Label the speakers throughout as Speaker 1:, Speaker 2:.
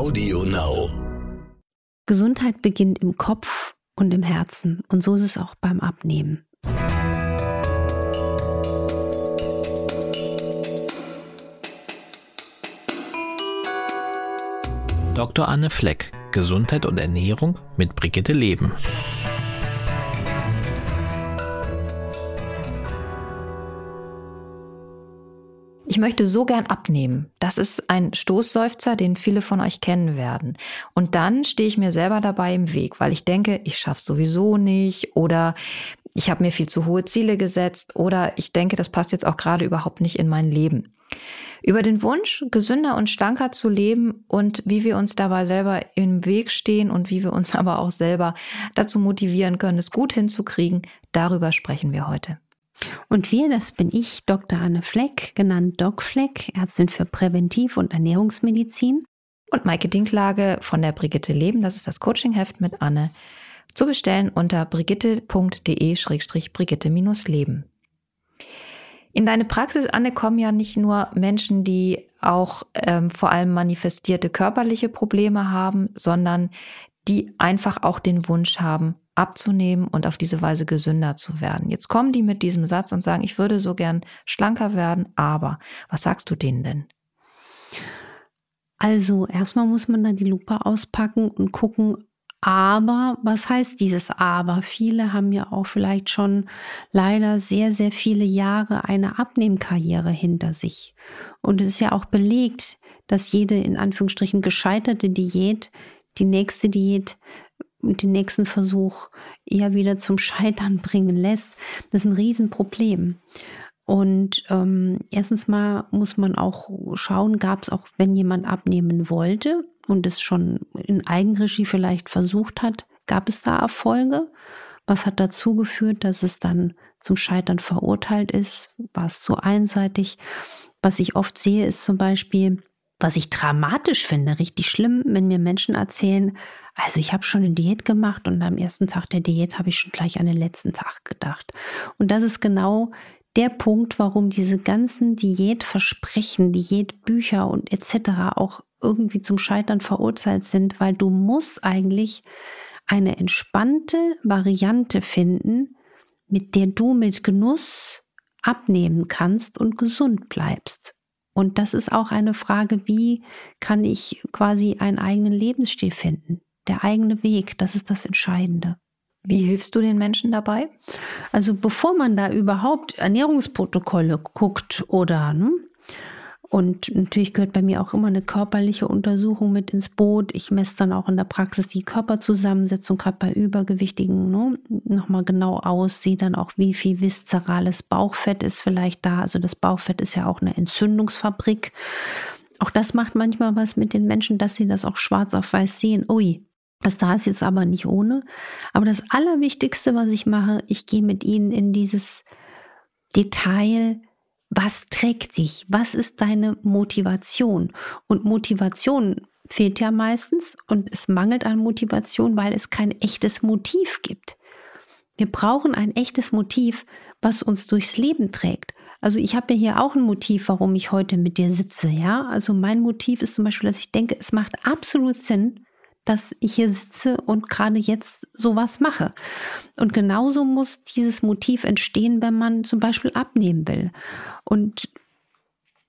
Speaker 1: Audio Now.
Speaker 2: Gesundheit beginnt im Kopf und im Herzen. Und so ist es auch beim Abnehmen.
Speaker 3: Dr. Anne Fleck, Gesundheit und Ernährung mit Brigitte Leben.
Speaker 4: Ich möchte so gern abnehmen. Das ist ein Stoßseufzer, den viele von euch kennen werden. Und dann stehe ich mir selber dabei im Weg, weil ich denke, ich schaffe sowieso nicht oder ich habe mir viel zu hohe Ziele gesetzt oder ich denke, das passt jetzt auch gerade überhaupt nicht in mein Leben. Über den Wunsch, gesünder und schlanker zu leben und wie wir uns dabei selber im Weg stehen und wie wir uns aber auch selber dazu motivieren können, es gut hinzukriegen, darüber sprechen wir heute.
Speaker 2: Und wir, das bin ich, Dr. Anne Fleck, genannt Doc Fleck, Ärztin für Präventiv- und Ernährungsmedizin.
Speaker 4: Und Maike Dinklage von der Brigitte Leben, das ist das Coachingheft mit Anne, zu bestellen unter brigitte.de-brigitte-leben. In deine Praxis, Anne, kommen ja nicht nur Menschen, die auch ähm, vor allem manifestierte körperliche Probleme haben, sondern die einfach auch den Wunsch haben, abzunehmen und auf diese Weise gesünder zu werden. Jetzt kommen die mit diesem Satz und sagen, ich würde so gern schlanker werden, aber was sagst du denen denn?
Speaker 2: Also erstmal muss man dann die Lupe auspacken und gucken, aber, was heißt dieses Aber? Viele haben ja auch vielleicht schon leider sehr, sehr viele Jahre eine Abnehmkarriere hinter sich. Und es ist ja auch belegt, dass jede in Anführungsstrichen gescheiterte Diät die nächste Diät und den nächsten Versuch eher wieder zum Scheitern bringen lässt. Das ist ein Riesenproblem. Und ähm, erstens mal muss man auch schauen, gab es auch, wenn jemand abnehmen wollte und es schon in Eigenregie vielleicht versucht hat, gab es da Erfolge? Was hat dazu geführt, dass es dann zum Scheitern verurteilt ist? War es zu einseitig? Was ich oft sehe, ist zum Beispiel, was ich dramatisch finde, richtig schlimm, wenn mir Menschen erzählen, also ich habe schon eine Diät gemacht und am ersten Tag der Diät habe ich schon gleich an den letzten Tag gedacht. Und das ist genau der Punkt, warum diese ganzen Diätversprechen, Diätbücher und etc. auch irgendwie zum Scheitern verurteilt sind, weil du musst eigentlich eine entspannte Variante finden, mit der du mit Genuss abnehmen kannst und gesund bleibst. Und das ist auch eine Frage, wie kann ich quasi einen eigenen Lebensstil finden? Der eigene Weg, das ist das Entscheidende.
Speaker 4: Wie hilfst du den Menschen dabei?
Speaker 2: Also bevor man da überhaupt Ernährungsprotokolle guckt oder ne, und natürlich gehört bei mir auch immer eine körperliche Untersuchung mit ins Boot. Ich messe dann auch in der Praxis die Körperzusammensetzung, gerade bei Übergewichtigen, ne, nochmal genau aus, sehe dann auch, wie viel viszerales Bauchfett ist vielleicht da. Also das Bauchfett ist ja auch eine Entzündungsfabrik. Auch das macht manchmal was mit den Menschen, dass sie das auch schwarz auf weiß sehen. Ui, das da ist jetzt aber nicht ohne. Aber das Allerwichtigste, was ich mache, ich gehe mit ihnen in dieses Detail, was trägt dich? Was ist deine Motivation? Und Motivation fehlt ja meistens und es mangelt an Motivation, weil es kein echtes Motiv gibt. Wir brauchen ein echtes Motiv, was uns durchs Leben trägt. Also ich habe ja hier auch ein Motiv, warum ich heute mit dir sitze, ja? Also mein Motiv ist zum Beispiel, dass ich denke, es macht absolut Sinn, dass ich hier sitze und gerade jetzt sowas mache. Und genauso muss dieses Motiv entstehen, wenn man zum Beispiel abnehmen will. Und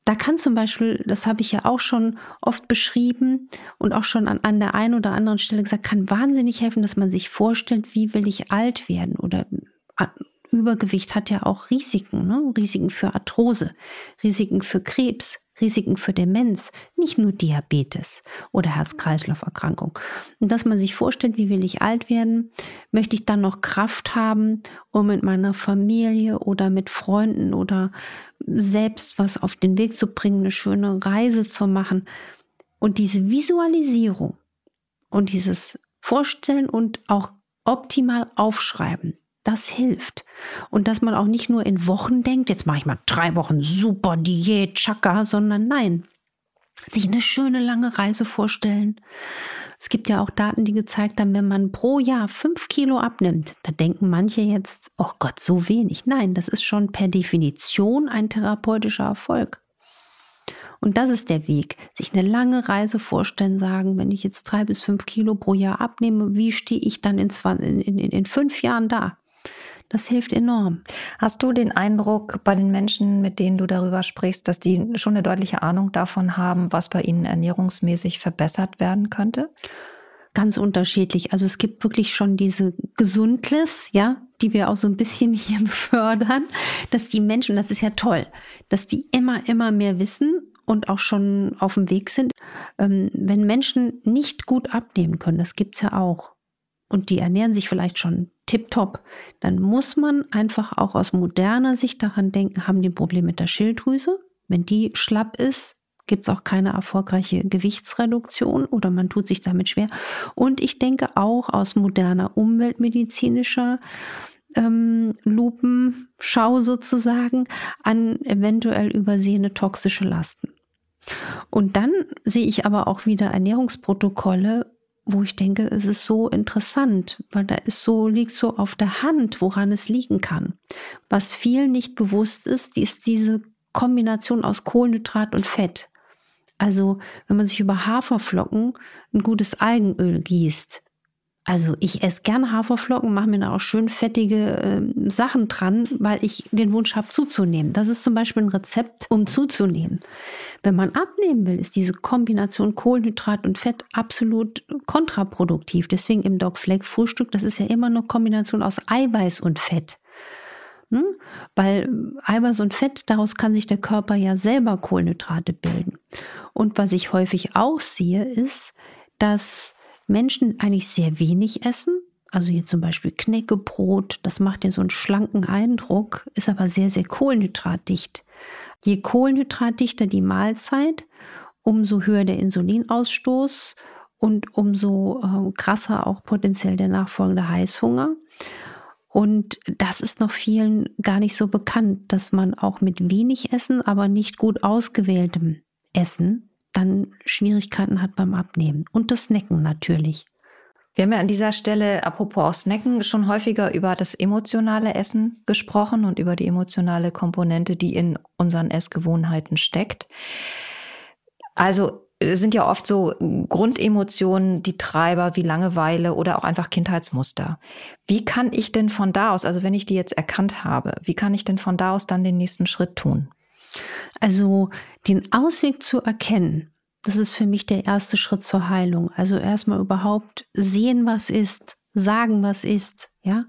Speaker 2: da kann zum Beispiel, das habe ich ja auch schon oft beschrieben und auch schon an, an der einen oder anderen Stelle gesagt, kann wahnsinnig helfen, dass man sich vorstellt, wie will ich alt werden oder Übergewicht hat ja auch Risiken, ne? Risiken für Arthrose, Risiken für Krebs, Risiken für Demenz, nicht nur Diabetes oder Herz-Kreislauf-Erkrankung. Und dass man sich vorstellt, wie will ich alt werden, möchte ich dann noch Kraft haben, um mit meiner Familie oder mit Freunden oder selbst was auf den Weg zu bringen, eine schöne Reise zu machen. Und diese Visualisierung und dieses Vorstellen und auch optimal aufschreiben, das hilft. Und dass man auch nicht nur in Wochen denkt, jetzt mache ich mal drei Wochen super Diät, Chaka, sondern nein, sich eine schöne lange Reise vorstellen. Es gibt ja auch Daten, die gezeigt haben, wenn man pro Jahr fünf Kilo abnimmt, da denken manche jetzt, oh Gott, so wenig. Nein, das ist schon per Definition ein therapeutischer Erfolg. Und das ist der Weg. Sich eine lange Reise vorstellen, sagen, wenn ich jetzt drei bis fünf Kilo pro Jahr abnehme, wie stehe ich dann in, 20, in, in, in fünf Jahren da? Das hilft enorm.
Speaker 4: Hast du den Eindruck bei den Menschen, mit denen du darüber sprichst, dass die schon eine deutliche Ahnung davon haben, was bei ihnen ernährungsmäßig verbessert werden könnte?
Speaker 2: Ganz unterschiedlich. Also es gibt wirklich schon diese Gesundless, ja, die wir auch so ein bisschen hier befördern, dass die Menschen, das ist ja toll, dass die immer, immer mehr wissen und auch schon auf dem Weg sind. Ähm, wenn Menschen nicht gut abnehmen können, das gibt es ja auch, und die ernähren sich vielleicht schon tiptop, dann muss man einfach auch aus moderner Sicht daran denken, haben die ein Problem mit der Schilddrüse? Wenn die schlapp ist, gibt es auch keine erfolgreiche Gewichtsreduktion oder man tut sich damit schwer. Und ich denke auch aus moderner umweltmedizinischer ähm, Lupenschau sozusagen an eventuell übersehene toxische Lasten. Und dann sehe ich aber auch wieder Ernährungsprotokolle, wo ich denke, es ist so interessant, weil da ist so, liegt so auf der Hand, woran es liegen kann. Was vielen nicht bewusst ist, ist diese Kombination aus Kohlenhydrat und Fett. Also, wenn man sich über Haferflocken ein gutes Algenöl gießt, also ich esse gerne Haferflocken, mache mir da auch schön fettige äh, Sachen dran, weil ich den Wunsch habe zuzunehmen. Das ist zum Beispiel ein Rezept, um zuzunehmen. Wenn man abnehmen will, ist diese Kombination Kohlenhydrat und Fett absolut kontraproduktiv. Deswegen im Dog Flake Frühstück, das ist ja immer eine Kombination aus Eiweiß und Fett. Hm? Weil Eiweiß und Fett, daraus kann sich der Körper ja selber Kohlenhydrate bilden. Und was ich häufig auch sehe, ist, dass Menschen eigentlich sehr wenig essen. Also hier zum Beispiel Knäckebrot, das macht ja so einen schlanken Eindruck, ist aber sehr, sehr kohlenhydratdicht. Je kohlenhydratdichter die Mahlzeit, umso höher der Insulinausstoß und umso äh, krasser auch potenziell der nachfolgende Heißhunger. Und das ist noch vielen gar nicht so bekannt, dass man auch mit wenig Essen, aber nicht gut ausgewähltem Essen dann Schwierigkeiten hat beim Abnehmen. Und das Snacken natürlich.
Speaker 4: Wir haben ja an dieser Stelle, apropos auch Snacken, schon häufiger über das emotionale Essen gesprochen und über die emotionale Komponente, die in unseren Essgewohnheiten steckt. Also es sind ja oft so Grundemotionen, die Treiber wie Langeweile oder auch einfach Kindheitsmuster. Wie kann ich denn von da aus, also wenn ich die jetzt erkannt habe, wie kann ich denn von da aus dann den nächsten Schritt tun?
Speaker 2: Also den Ausweg zu erkennen, das ist für mich der erste Schritt zur Heilung. Also erstmal überhaupt sehen, was ist, sagen, was ist, ja,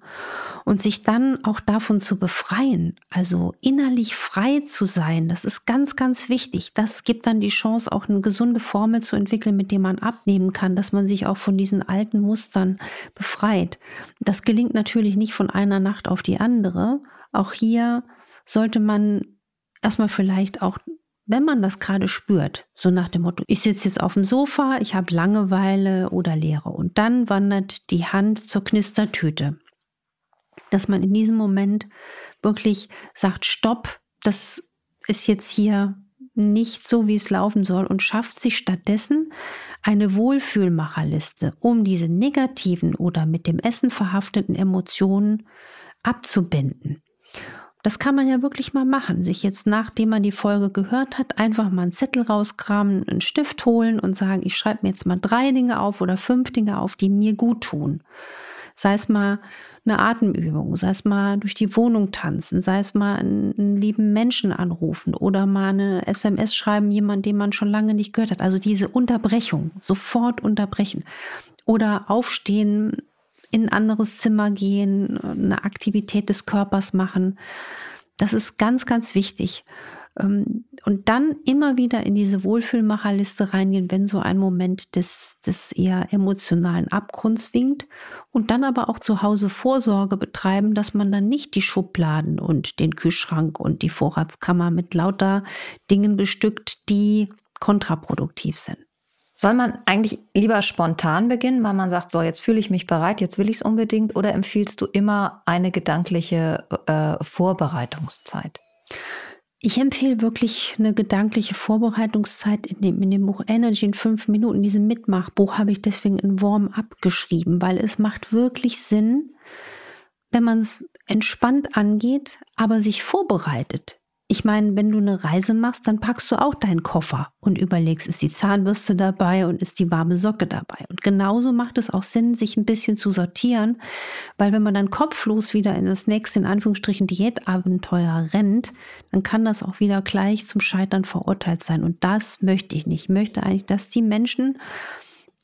Speaker 2: und sich dann auch davon zu befreien, also innerlich frei zu sein, das ist ganz, ganz wichtig. Das gibt dann die Chance, auch eine gesunde Formel zu entwickeln, mit der man abnehmen kann, dass man sich auch von diesen alten Mustern befreit. Das gelingt natürlich nicht von einer Nacht auf die andere. Auch hier sollte man erstmal vielleicht auch, wenn man das gerade spürt, so nach dem Motto, ich sitze jetzt auf dem Sofa, ich habe Langeweile oder Leere und dann wandert die Hand zur Knistertüte. Dass man in diesem Moment wirklich sagt, stopp, das ist jetzt hier nicht so, wie es laufen soll und schafft sich stattdessen eine Wohlfühlmacherliste, um diese negativen oder mit dem Essen verhafteten Emotionen abzubinden. Das kann man ja wirklich mal machen. Sich jetzt, nachdem man die Folge gehört hat, einfach mal einen Zettel rauskramen, einen Stift holen und sagen, ich schreibe mir jetzt mal drei Dinge auf oder fünf Dinge auf, die mir gut tun. Sei es mal eine Atemübung, sei es mal durch die Wohnung tanzen, sei es mal einen, lieben Menschen anrufen oder mal eine SMS schreiben, jemand, den man schon lange nicht gehört hat. Also diese Unterbrechung, sofort unterbrechen. Oder aufstehen, in ein anderes Zimmer gehen, eine Aktivität des Körpers machen. Das ist ganz, ganz wichtig. Ähm, und dann immer wieder in diese Wohlfühlmacherliste reingehen, wenn so ein Moment des, des eher emotionalen Abgrunds winkt. Und dann aber auch zu Hause Vorsorge betreiben, dass man dann nicht die Schubladen und den Kühlschrank und die Vorratskammer mit lauter Dingen bestückt, die kontraproduktiv sind.
Speaker 4: Soll man eigentlich lieber spontan beginnen, weil man sagt, so jetzt fühle ich mich bereit, jetzt will ich es unbedingt, oder empfiehlst du immer eine gedankliche äh, Vorbereitungszeit?
Speaker 2: Ich empfehle wirklich eine gedankliche Vorbereitungszeit in dem, in dem Buch Energy in fünf Minuten. In diesem Mitmachbuch habe ich deswegen ein Warm-up geschrieben, weil es macht wirklich Sinn, wenn man es entspannt angeht, aber sich vorbereitet Ich meine, wenn du eine Reise machst, dann packst du auch deinen Koffer und überlegst, ist die Zahnbürste dabei und ist die warme Socke dabei. Und genauso macht es auch Sinn, sich ein bisschen zu sortieren, weil wenn man dann kopflos wieder in das nächste, in Anführungsstrichen, Diätabenteuer rennt, dann kann das auch wieder gleich zum Scheitern verurteilt sein. Und das möchte ich nicht. Ich möchte eigentlich, dass die Menschen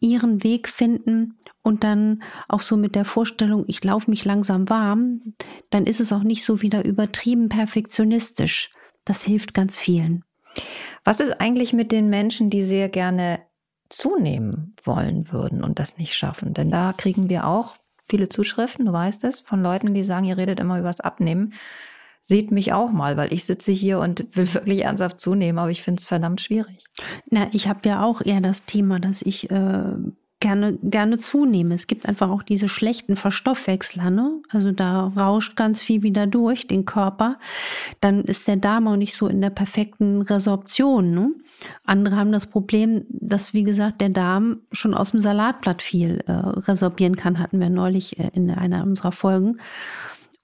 Speaker 2: ihren Weg finden und dann auch so mit der Vorstellung, ich laufe mich langsam warm, dann ist es auch nicht so wieder übertrieben perfektionistisch. Das hilft ganz vielen.
Speaker 4: Was ist eigentlich mit den Menschen, die sehr gerne zunehmen wollen würden und das nicht schaffen? Denn da kriegen wir auch viele Zuschriften, du weißt es, von Leuten, die sagen, ihr redet immer über das Abnehmen. Seht mich auch mal, weil ich sitze hier und will wirklich ernsthaft zunehmen, aber ich finde es verdammt schwierig.
Speaker 2: Na, ich habe ja auch eher das Thema, dass ich äh, gerne, gerne zunehmen. Es gibt einfach auch diese schlechten Verstoffwechsler, ne? Also da rauscht ganz viel wieder durch den Körper. Dann ist der Darm auch nicht so in der perfekten Resorption. Ne? Andere haben das Problem, dass, wie gesagt, der Darm schon aus dem Salatblatt viel äh, resorbieren kann, hatten wir neulich äh, in einer unserer Folgen.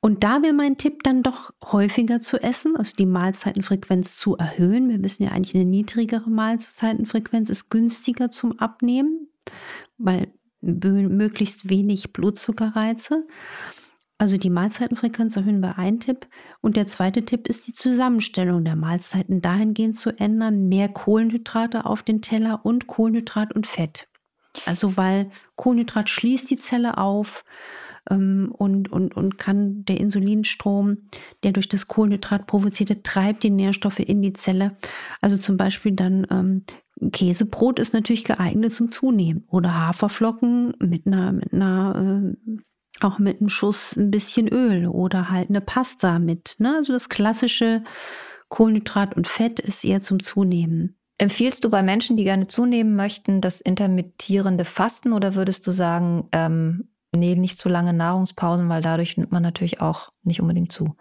Speaker 2: Und da wäre mein Tipp dann doch häufiger zu essen, also die Mahlzeitenfrequenz zu erhöhen. Wir wissen ja eigentlich, eine niedrigere Mahlzeitenfrequenz ist günstiger zum Abnehmen weil möglichst wenig Blutzuckerreize. Also die Mahlzeitenfrequenz erhöhen wir ein Tipp. Und der zweite Tipp ist die Zusammenstellung der Mahlzeiten dahingehend zu ändern, mehr Kohlenhydrate auf den Teller und Kohlenhydrat und Fett. Also weil Kohlenhydrat schließt die Zelle auf ähm, und, und, und kann der Insulinstrom, der durch das Kohlenhydrat provozierte, treibt die Nährstoffe in die Zelle. Also zum Beispiel dann ähm, Käsebrot ist natürlich geeignet zum Zunehmen. Oder Haferflocken mit einer, mit einer äh, auch mit einem Schuss ein bisschen Öl oder halt eine Pasta mit. Ne? Also das klassische Kohlenhydrat und Fett ist eher zum Zunehmen.
Speaker 4: Empfiehlst du bei Menschen, die gerne zunehmen möchten, das intermittierende Fasten oder würdest du sagen, ähm, nee, nicht zu lange Nahrungspausen, weil dadurch nimmt man natürlich auch nicht unbedingt zu?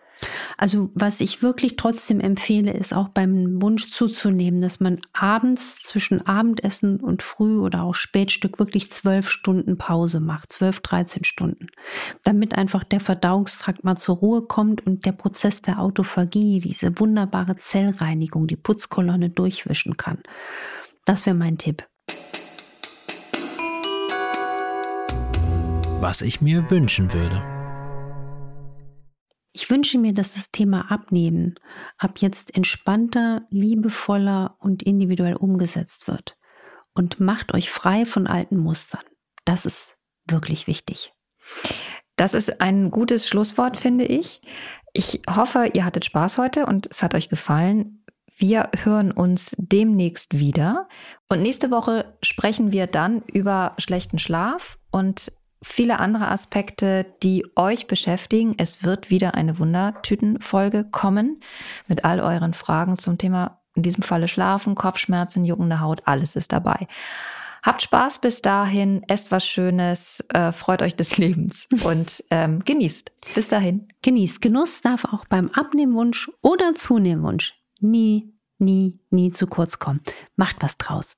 Speaker 2: Also was ich wirklich trotzdem empfehle, ist auch beim Wunsch zuzunehmen, dass man abends zwischen Abendessen und Früh oder auch Spätstück wirklich zwölf Stunden Pause macht, zwölf, dreizehn Stunden, damit einfach der Verdauungstrakt mal zur Ruhe kommt und der Prozess der Autophagie, diese wunderbare Zellreinigung, die Putzkolonne durchwischen kann. Das wäre mein Tipp.
Speaker 3: Was ich mir wünschen würde.
Speaker 2: Ich wünsche mir, dass das Thema Abnehmen ab jetzt entspannter, liebevoller und individuell umgesetzt wird. Und macht euch frei von alten Mustern. Das ist wirklich wichtig.
Speaker 4: Das ist ein gutes Schlusswort, finde ich. Ich hoffe, ihr hattet Spaß heute und es hat euch gefallen. Wir hören uns demnächst wieder. Und nächste Woche sprechen wir dann über schlechten Schlaf und viele andere Aspekte, die euch beschäftigen. Es wird wieder eine Wundertütenfolge kommen mit all euren Fragen zum Thema, in diesem Falle Schlafen, Kopfschmerzen, juckende Haut, alles ist dabei. Habt Spaß bis dahin, esst was Schönes, äh, freut euch des Lebens und ähm, genießt. Bis dahin.
Speaker 2: Genießt. Genuss darf auch beim Abnehmwunsch oder Zunehmwunsch nie, nie, nie zu kurz kommen. Macht was draus.